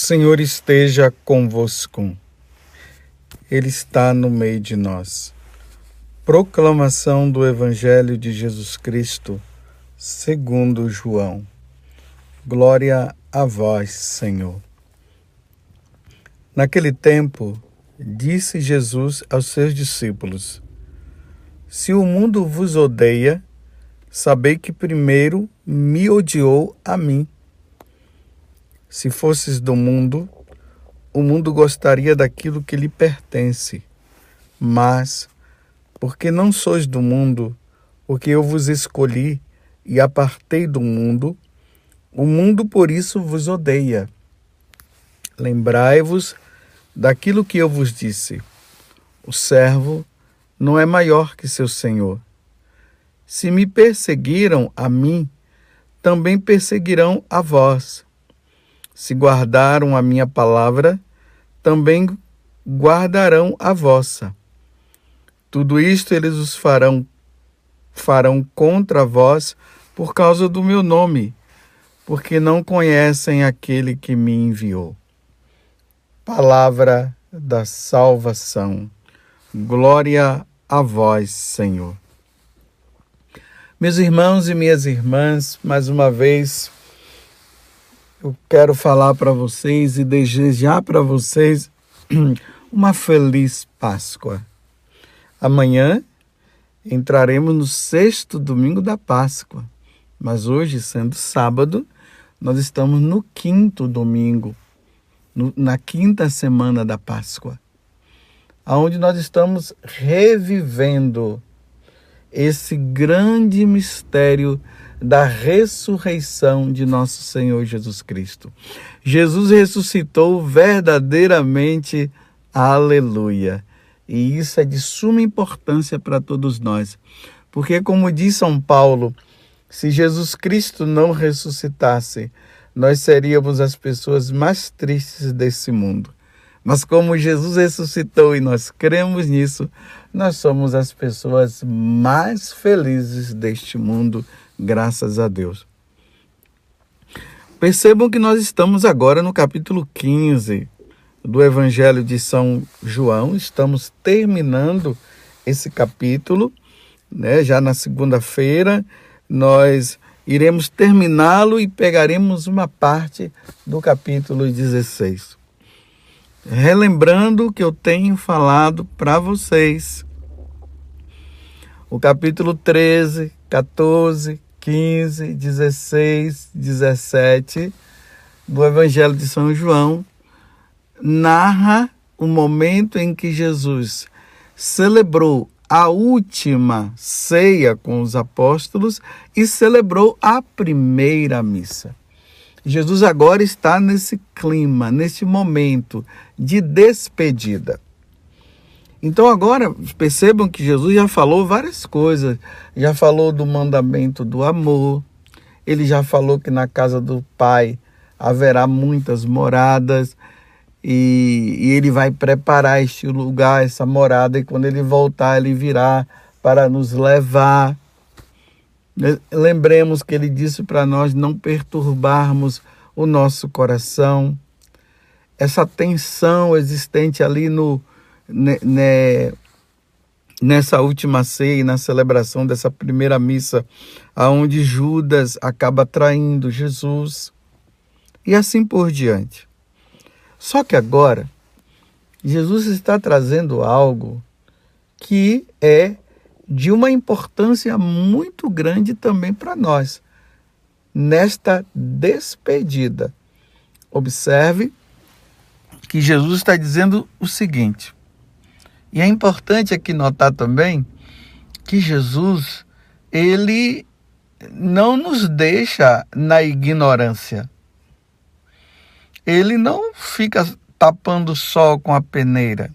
Senhor esteja convosco. Ele está no meio de nós. Proclamação do Evangelho de Jesus Cristo, segundo João. Glória a vós, Senhor. Naquele tempo, disse Jesus aos seus discípulos: Se o mundo vos odeia, sabei que primeiro me odiou a mim. Se fosses do mundo, o mundo gostaria daquilo que lhe pertence. Mas, porque não sois do mundo, porque eu vos escolhi e apartei do mundo, o mundo por isso vos odeia. Lembrai-vos daquilo que eu vos disse: o servo não é maior que seu senhor. Se me perseguiram a mim, também perseguirão a vós. Se guardaram a minha palavra, também guardarão a vossa. Tudo isto eles os farão farão contra vós por causa do meu nome, porque não conhecem aquele que me enviou. Palavra da salvação. Glória a vós, Senhor. Meus irmãos e minhas irmãs, mais uma vez eu quero falar para vocês e desejar para vocês uma feliz Páscoa. Amanhã entraremos no sexto domingo da Páscoa, mas hoje, sendo sábado, nós estamos no quinto domingo, no, na quinta semana da Páscoa, aonde nós estamos revivendo esse grande mistério da ressurreição de nosso Senhor Jesus Cristo. Jesus ressuscitou verdadeiramente, aleluia. E isso é de suma importância para todos nós, porque, como diz São Paulo, se Jesus Cristo não ressuscitasse, nós seríamos as pessoas mais tristes desse mundo. Mas como Jesus ressuscitou e nós cremos nisso, nós somos as pessoas mais felizes deste mundo, graças a Deus. Percebam que nós estamos agora no capítulo 15 do Evangelho de São João, estamos terminando esse capítulo, né? Já na segunda-feira nós iremos terminá-lo e pegaremos uma parte do capítulo 16 relembrando que eu tenho falado para vocês. O capítulo 13, 14, 15, 16, 17 do Evangelho de São João narra o momento em que Jesus celebrou a última ceia com os apóstolos e celebrou a primeira missa. Jesus agora está nesse clima, nesse momento de despedida. Então agora percebam que Jesus já falou várias coisas. Já falou do mandamento do amor. Ele já falou que na casa do Pai haverá muitas moradas e, e ele vai preparar este lugar, essa morada, e quando ele voltar, ele virá para nos levar Lembremos que ele disse para nós não perturbarmos o nosso coração. Essa tensão existente ali no, né, nessa última ceia, na celebração dessa primeira missa, aonde Judas acaba traindo Jesus e assim por diante. Só que agora Jesus está trazendo algo que é de uma importância muito grande também para nós. Nesta despedida, observe que Jesus está dizendo o seguinte, e é importante aqui notar também que Jesus, ele não nos deixa na ignorância. Ele não fica tapando o sol com a peneira.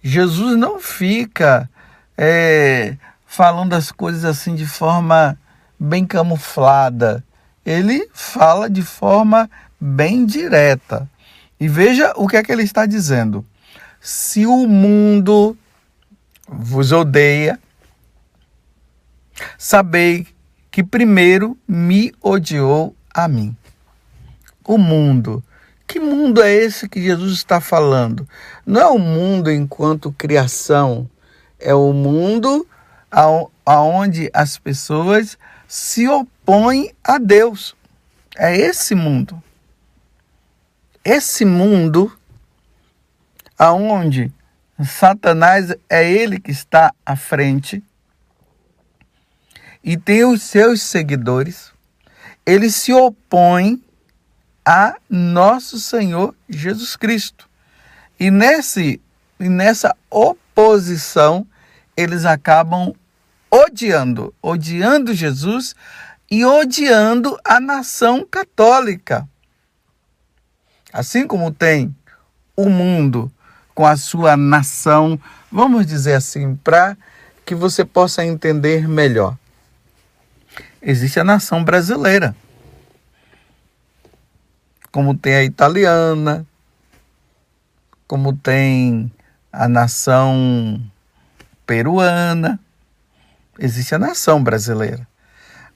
Jesus não fica é, falando as coisas assim de forma bem camuflada. Ele fala de forma bem direta. E veja o que é que ele está dizendo. Se o mundo vos odeia, sabei que primeiro me odiou a mim. O mundo. Que mundo é esse que Jesus está falando? Não é o mundo enquanto criação, é o mundo aonde as pessoas se opõem a Deus. É esse mundo. Esse mundo aonde Satanás é ele que está à frente e tem os seus seguidores. Ele se opõe a nosso Senhor Jesus Cristo. E nesse e nessa oposição eles acabam odiando, odiando Jesus e odiando a nação católica. Assim como tem o mundo com a sua nação, vamos dizer assim, para que você possa entender melhor. Existe a nação brasileira, como tem a italiana, como tem a nação peruana, existe a nação brasileira.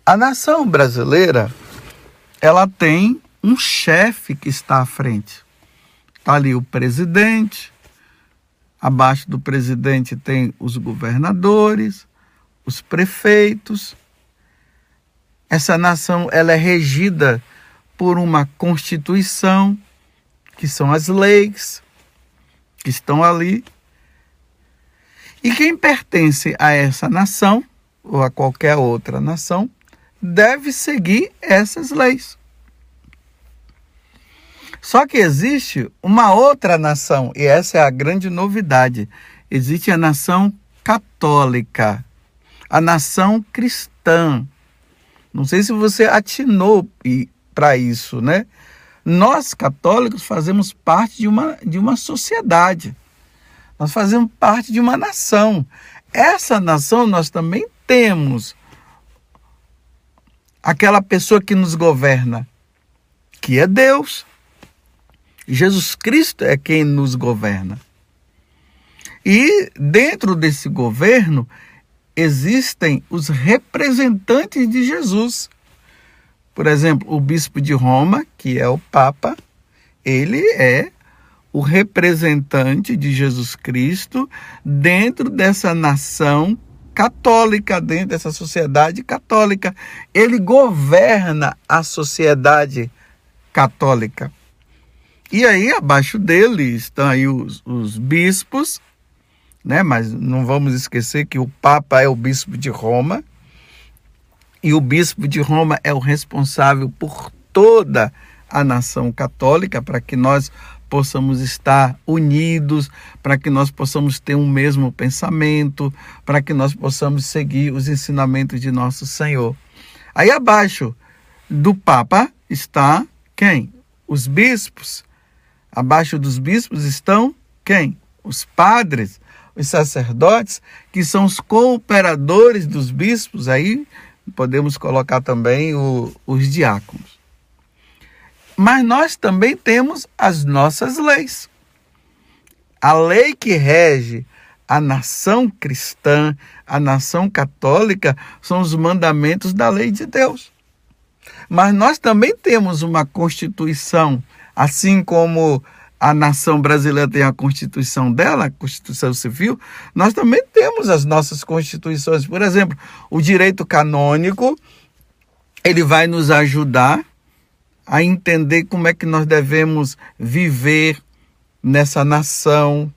A nação brasileira, ela tem um chefe que está à frente. Está ali o presidente, abaixo do presidente tem os governadores, os prefeitos. Essa nação ela é regida por uma constituição, que são as leis que estão ali e quem pertence a essa nação, ou a qualquer outra nação, deve seguir essas leis. Só que existe uma outra nação, e essa é a grande novidade. Existe a nação católica, a nação cristã. Não sei se você atinou para isso, né? Nós católicos fazemos parte de uma, de uma sociedade. Nós fazemos parte de uma nação. Essa nação nós também temos aquela pessoa que nos governa, que é Deus. Jesus Cristo é quem nos governa. E dentro desse governo existem os representantes de Jesus. Por exemplo, o bispo de Roma, que é o Papa, ele é o representante de Jesus Cristo dentro dessa nação católica, dentro dessa sociedade católica. Ele governa a sociedade católica. E aí, abaixo dele estão aí os, os bispos, né? mas não vamos esquecer que o Papa é o bispo de Roma, e o bispo de Roma é o responsável por toda a nação católica, para que nós possamos estar unidos, para que nós possamos ter um mesmo pensamento, para que nós possamos seguir os ensinamentos de nosso Senhor. Aí abaixo do Papa está quem? Os bispos. Abaixo dos bispos estão quem? Os padres, os sacerdotes, que são os cooperadores dos bispos. Aí podemos colocar também o, os diáconos. Mas nós também temos as nossas leis. A lei que rege a nação cristã, a nação católica, são os mandamentos da lei de Deus. Mas nós também temos uma Constituição, assim como a nação brasileira tem a Constituição dela, a Constituição Civil, nós também temos as nossas constituições. Por exemplo, o direito canônico, ele vai nos ajudar a entender como é que nós devemos viver nessa nação,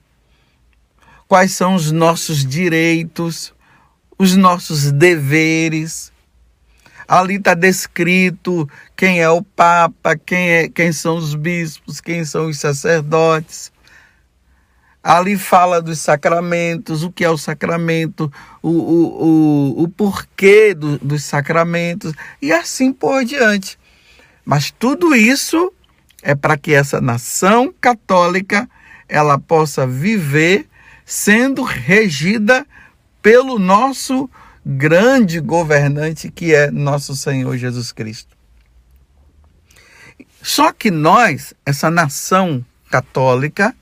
quais são os nossos direitos, os nossos deveres. Ali está descrito quem é o Papa, quem, é, quem são os bispos, quem são os sacerdotes. Ali fala dos sacramentos, o que é o sacramento, o, o, o, o porquê do, dos sacramentos, e assim por diante. Mas tudo isso é para que essa nação católica ela possa viver sendo regida pelo nosso grande governante que é nosso Senhor Jesus Cristo. Só que nós, essa nação católica,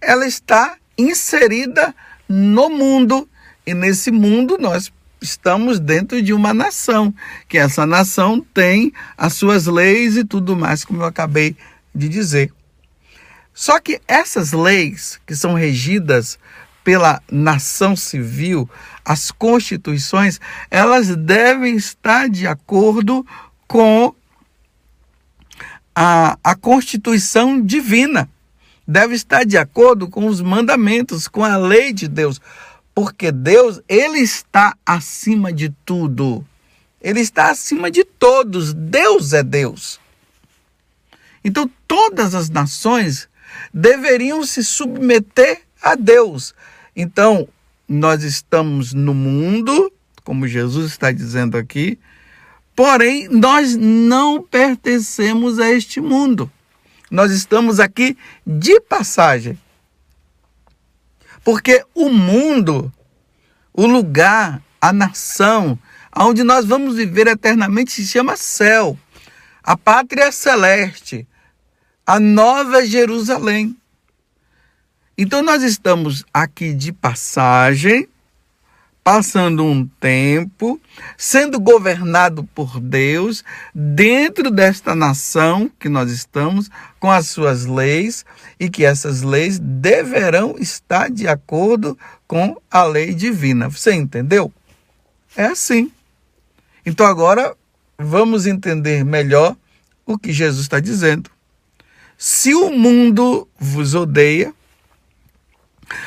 ela está inserida no mundo e nesse mundo nós estamos dentro de uma nação, que essa nação tem as suas leis e tudo mais, como eu acabei de dizer. Só que essas leis que são regidas pela nação civil, as constituições, elas devem estar de acordo com a, a Constituição divina. Deve estar de acordo com os mandamentos, com a lei de Deus. Porque Deus, Ele está acima de tudo. Ele está acima de todos. Deus é Deus. Então, todas as nações deveriam se submeter a Deus. Então, nós estamos no mundo, como Jesus está dizendo aqui, porém, nós não pertencemos a este mundo. Nós estamos aqui de passagem. Porque o mundo, o lugar, a nação, onde nós vamos viver eternamente se chama céu, a pátria celeste, a nova Jerusalém. Então nós estamos aqui de passagem, passando um tempo, sendo governado por Deus dentro desta nação que nós estamos, com as suas leis, e que essas leis deverão estar de acordo com a lei divina. Você entendeu? É assim. Então agora vamos entender melhor o que Jesus está dizendo. Se o mundo vos odeia,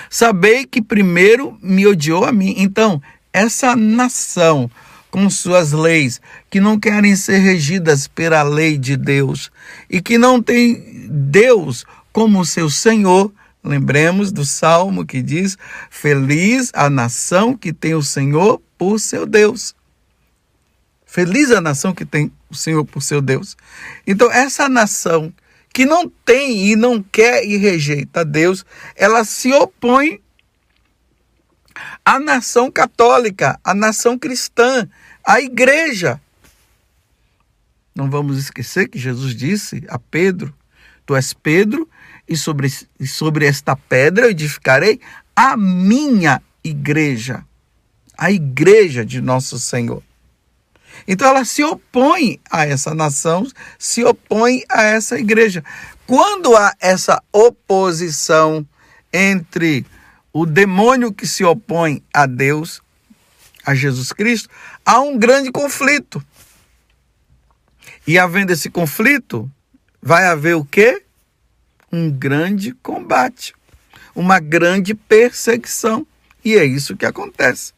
sabei que primeiro me odiou a mim. Então, essa nação com suas leis, que não querem ser regidas pela lei de Deus e que não tem Deus como seu Senhor, lembremos do salmo que diz: Feliz a nação que tem o Senhor por seu Deus. Feliz a nação que tem o Senhor por seu Deus. Então, essa nação que não tem e não quer e rejeita Deus, ela se opõe à nação católica, à nação cristã, à igreja. Não vamos esquecer que Jesus disse a Pedro: Tu és Pedro, e sobre, e sobre esta pedra eu edificarei a minha igreja, a igreja de nosso Senhor. Então ela se opõe a essa nação, se opõe a essa igreja. Quando há essa oposição entre o demônio que se opõe a Deus, a Jesus Cristo, há um grande conflito. E havendo esse conflito, vai haver o quê? Um grande combate, uma grande perseguição. E é isso que acontece.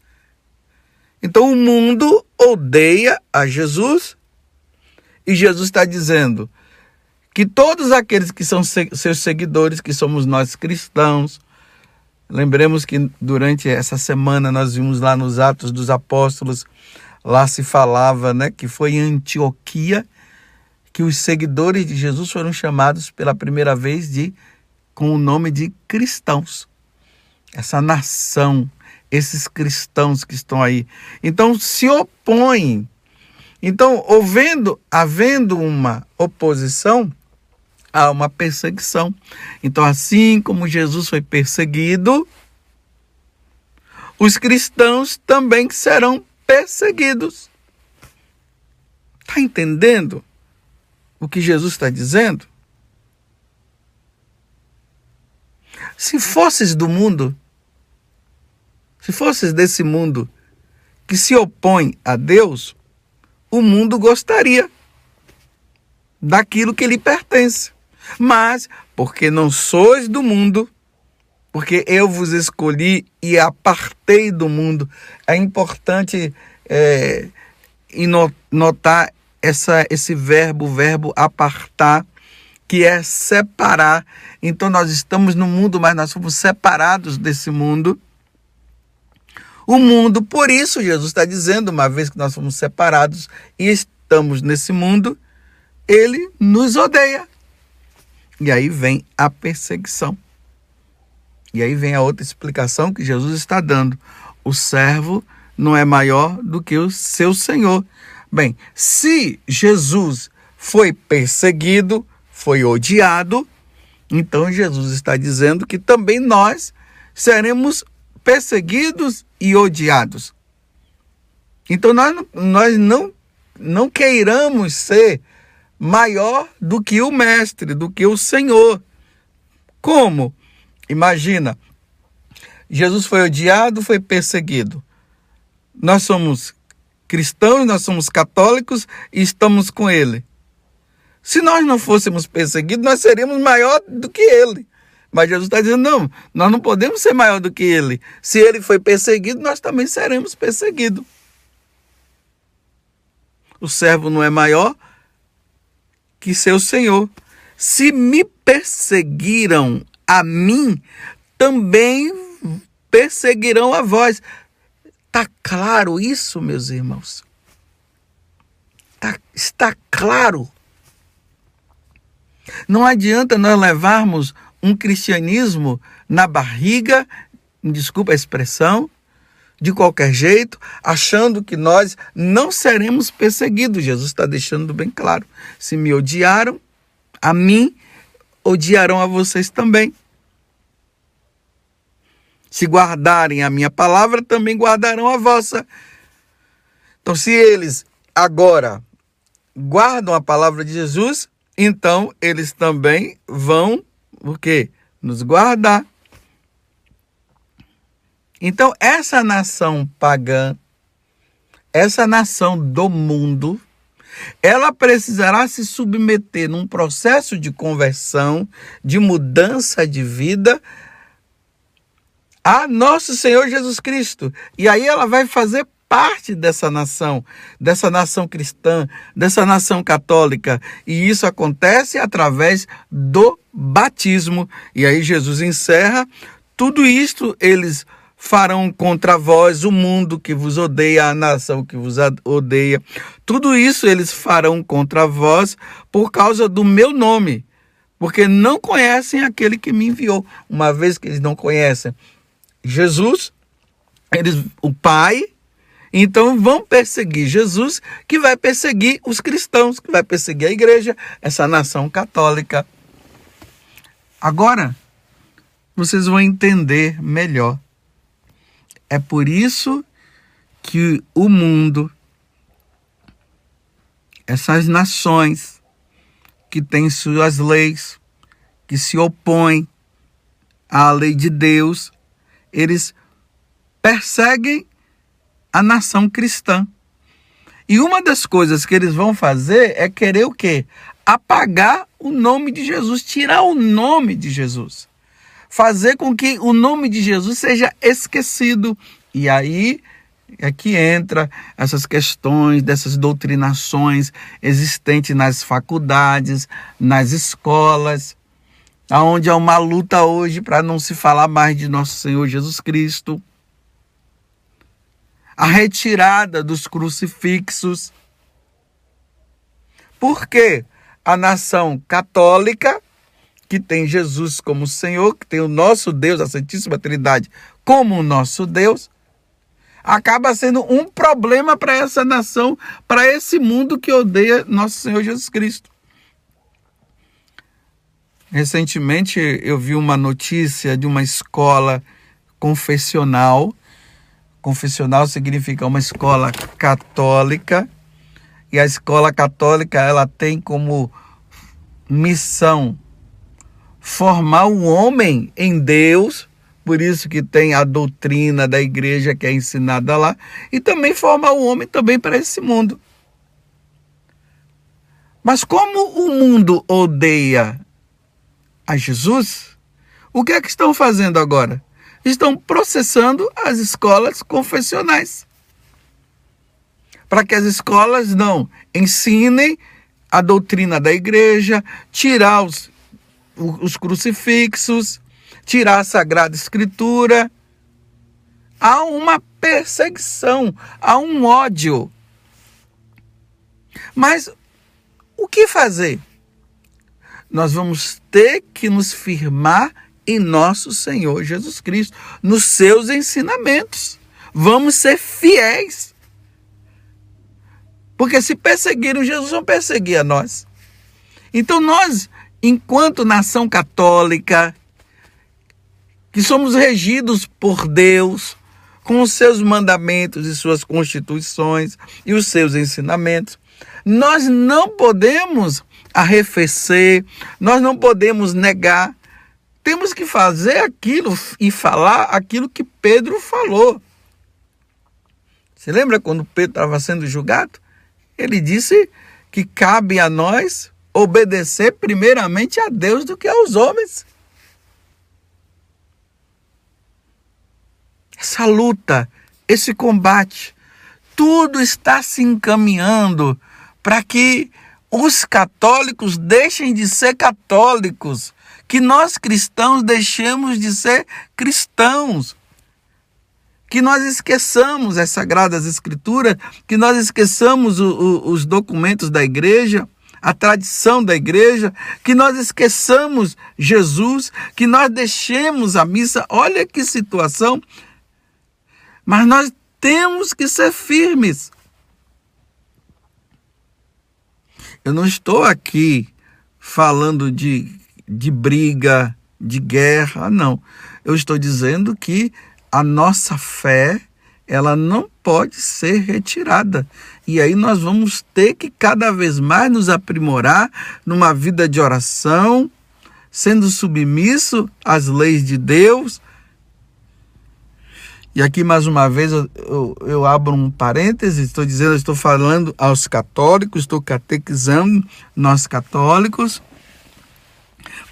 Então o mundo odeia a Jesus e Jesus está dizendo que todos aqueles que são seus seguidores, que somos nós cristãos, lembremos que durante essa semana nós vimos lá nos Atos dos Apóstolos, lá se falava né, que foi em Antioquia que os seguidores de Jesus foram chamados pela primeira vez de com o nome de cristãos. Essa nação esses cristãos que estão aí. Então se opõem. Então, havendo, havendo uma oposição, há uma perseguição. Então, assim como Jesus foi perseguido, os cristãos também serão perseguidos. Está entendendo o que Jesus está dizendo? Se fosses do mundo, se fosses desse mundo que se opõe a Deus, o mundo gostaria daquilo que lhe pertence. Mas, porque não sois do mundo, porque eu vos escolhi e apartei do mundo, é importante é, notar essa, esse verbo, o verbo apartar, que é separar. Então nós estamos no mundo, mas nós fomos separados desse mundo o mundo. Por isso, Jesus está dizendo, uma vez que nós fomos separados e estamos nesse mundo, ele nos odeia. E aí vem a perseguição. E aí vem a outra explicação que Jesus está dando. O servo não é maior do que o seu senhor. Bem, se Jesus foi perseguido, foi odiado, então Jesus está dizendo que também nós seremos perseguidos e odiados. Então nós, nós não, não queiramos ser maior do que o mestre, do que o Senhor. Como? Imagina, Jesus foi odiado, foi perseguido. Nós somos cristãos, nós somos católicos e estamos com ele. Se nós não fôssemos perseguidos, nós seríamos maior do que ele. Mas Jesus está dizendo: não, nós não podemos ser maior do que ele. Se ele foi perseguido, nós também seremos perseguidos. O servo não é maior que seu senhor. Se me perseguiram a mim, também perseguirão a vós. Está claro isso, meus irmãos? Tá, está claro. Não adianta nós levarmos um cristianismo na barriga, desculpa a expressão, de qualquer jeito, achando que nós não seremos perseguidos. Jesus está deixando bem claro. Se me odiaram, a mim, odiarão a vocês também. Se guardarem a minha palavra, também guardarão a vossa. Então, se eles agora guardam a palavra de Jesus, então eles também vão o quê? Nos guardar. Então, essa nação pagã, essa nação do mundo, ela precisará se submeter num processo de conversão, de mudança de vida a nosso Senhor Jesus Cristo. E aí ela vai fazer parte dessa nação, dessa nação cristã, dessa nação católica. E isso acontece através do batismo. E aí Jesus encerra tudo isto eles farão contra vós o mundo que vos odeia, a nação que vos odeia. Tudo isso eles farão contra vós por causa do meu nome, porque não conhecem aquele que me enviou. Uma vez que eles não conhecem Jesus, eles, o Pai, então vão perseguir Jesus, que vai perseguir os cristãos, que vai perseguir a igreja, essa nação católica. Agora, vocês vão entender melhor. É por isso que o mundo, essas nações que têm suas leis, que se opõem à lei de Deus, eles perseguem a nação cristã. E uma das coisas que eles vão fazer é querer o quê? Apagar o nome de Jesus, tirar o nome de Jesus. Fazer com que o nome de Jesus seja esquecido. E aí é que entra essas questões dessas doutrinações existentes nas faculdades, nas escolas, aonde há uma luta hoje para não se falar mais de nosso Senhor Jesus Cristo. A retirada dos crucifixos. Porque a nação católica, que tem Jesus como Senhor, que tem o nosso Deus, a Santíssima Trindade, como o nosso Deus, acaba sendo um problema para essa nação, para esse mundo que odeia nosso Senhor Jesus Cristo. Recentemente eu vi uma notícia de uma escola confessional. Confessional significa uma escola católica. E a escola católica ela tem como missão formar o homem em Deus, por isso que tem a doutrina da igreja que é ensinada lá, e também formar o homem também para esse mundo. Mas como o mundo odeia a Jesus, o que é que estão fazendo agora? Estão processando as escolas confessionais. Para que as escolas não ensinem a doutrina da igreja, tirar os, os crucifixos, tirar a Sagrada Escritura. Há uma perseguição, há um ódio. Mas o que fazer? nós vamos ter que nos firmar em nosso Senhor Jesus Cristo, nos seus ensinamentos. Vamos ser fiéis. Porque se perseguiram Jesus, vão perseguir a nós. Então nós, enquanto nação católica, que somos regidos por Deus, com os seus mandamentos e suas constituições e os seus ensinamentos, Nós não podemos arrefecer, nós não podemos negar. Temos que fazer aquilo e falar aquilo que Pedro falou. Você lembra quando Pedro estava sendo julgado? Ele disse que cabe a nós obedecer primeiramente a Deus do que aos homens. Essa luta, esse combate, tudo está se encaminhando para que os católicos deixem de ser católicos, que nós cristãos deixemos de ser cristãos, que nós esqueçamos as sagradas escrituras, que nós esqueçamos o, o, os documentos da igreja, a tradição da igreja, que nós esqueçamos Jesus, que nós deixemos a missa. Olha que situação. Mas nós temos que ser firmes. Eu não estou aqui falando de, de briga, de guerra, não. Eu estou dizendo que a nossa fé, ela não pode ser retirada. E aí nós vamos ter que cada vez mais nos aprimorar numa vida de oração, sendo submisso às leis de Deus, e aqui, mais uma vez, eu, eu, eu abro um parêntese, estou dizendo, estou falando aos católicos, estou catequizando nós católicos,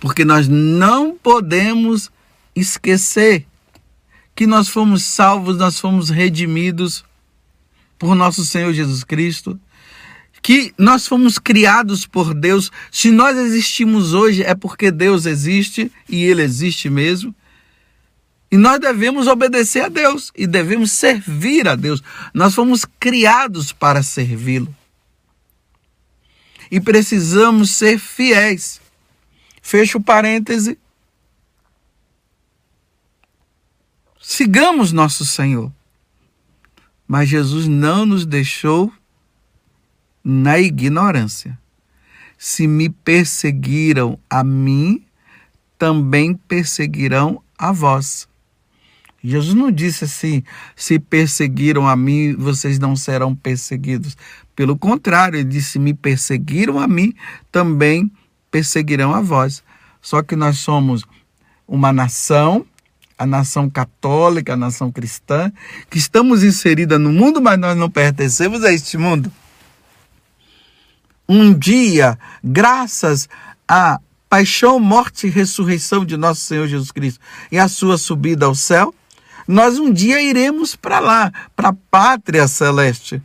porque nós não podemos esquecer que nós fomos salvos, nós fomos redimidos por nosso Senhor Jesus Cristo, que nós fomos criados por Deus. Se nós existimos hoje, é porque Deus existe e Ele existe mesmo. E nós devemos obedecer a Deus e devemos servir a Deus. Nós fomos criados para servi-lo. E precisamos ser fiéis. Fecho parêntese. Sigamos nosso Senhor. Mas Jesus não nos deixou na ignorância. Se me perseguiram a mim, também perseguirão a vós. Jesus não disse assim: se perseguiram a mim, vocês não serão perseguidos. Pelo contrário, ele disse: me perseguiram a mim, também perseguirão a vós. Só que nós somos uma nação, a nação católica, a nação cristã, que estamos inserida no mundo, mas nós não pertencemos a este mundo. Um dia, graças à paixão, morte e ressurreição de nosso Senhor Jesus Cristo e a sua subida ao céu, nós um dia iremos para lá, para a pátria celeste.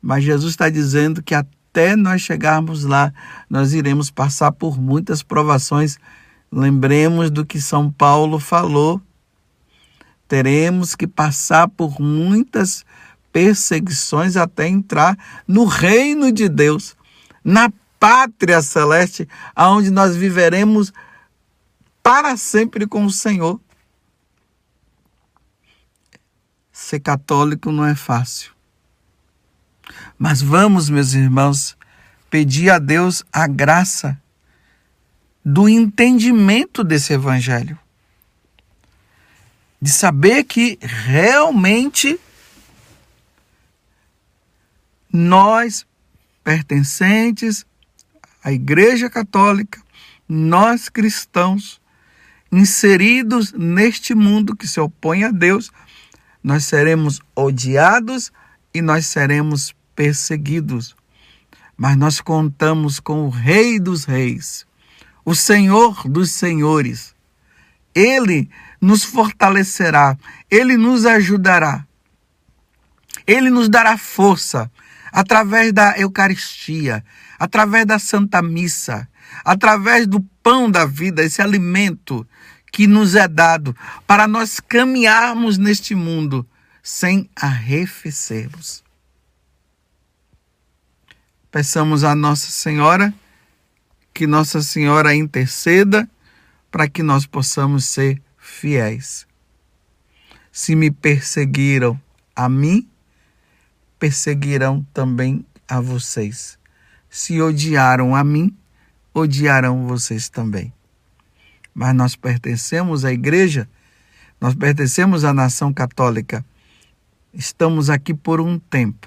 Mas Jesus está dizendo que até nós chegarmos lá, nós iremos passar por muitas provações. Lembremos do que São Paulo falou. Teremos que passar por muitas perseguições até entrar no reino de Deus, na pátria celeste, aonde nós viveremos para sempre com o Senhor. Ser católico não é fácil. Mas vamos, meus irmãos, pedir a Deus a graça do entendimento desse evangelho. De saber que realmente nós, pertencentes à Igreja Católica, nós cristãos, inseridos neste mundo que se opõe a Deus, nós seremos odiados e nós seremos perseguidos. Mas nós contamos com o Rei dos Reis, o Senhor dos Senhores. Ele nos fortalecerá, ele nos ajudará, ele nos dará força através da Eucaristia, através da Santa Missa, através do pão da vida, esse alimento que nos é dado para nós caminharmos neste mundo sem arrefecermos. Peçamos a Nossa Senhora que Nossa Senhora interceda para que nós possamos ser fiéis. Se me perseguiram a mim, perseguirão também a vocês. Se odiaram a mim, odiarão vocês também mas nós pertencemos à igreja, nós pertencemos à nação católica. Estamos aqui por um tempo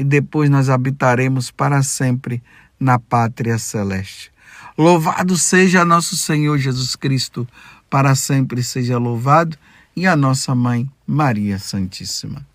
e depois nós habitaremos para sempre na pátria celeste. Louvado seja nosso Senhor Jesus Cristo, para sempre seja louvado, e a nossa mãe, Maria Santíssima.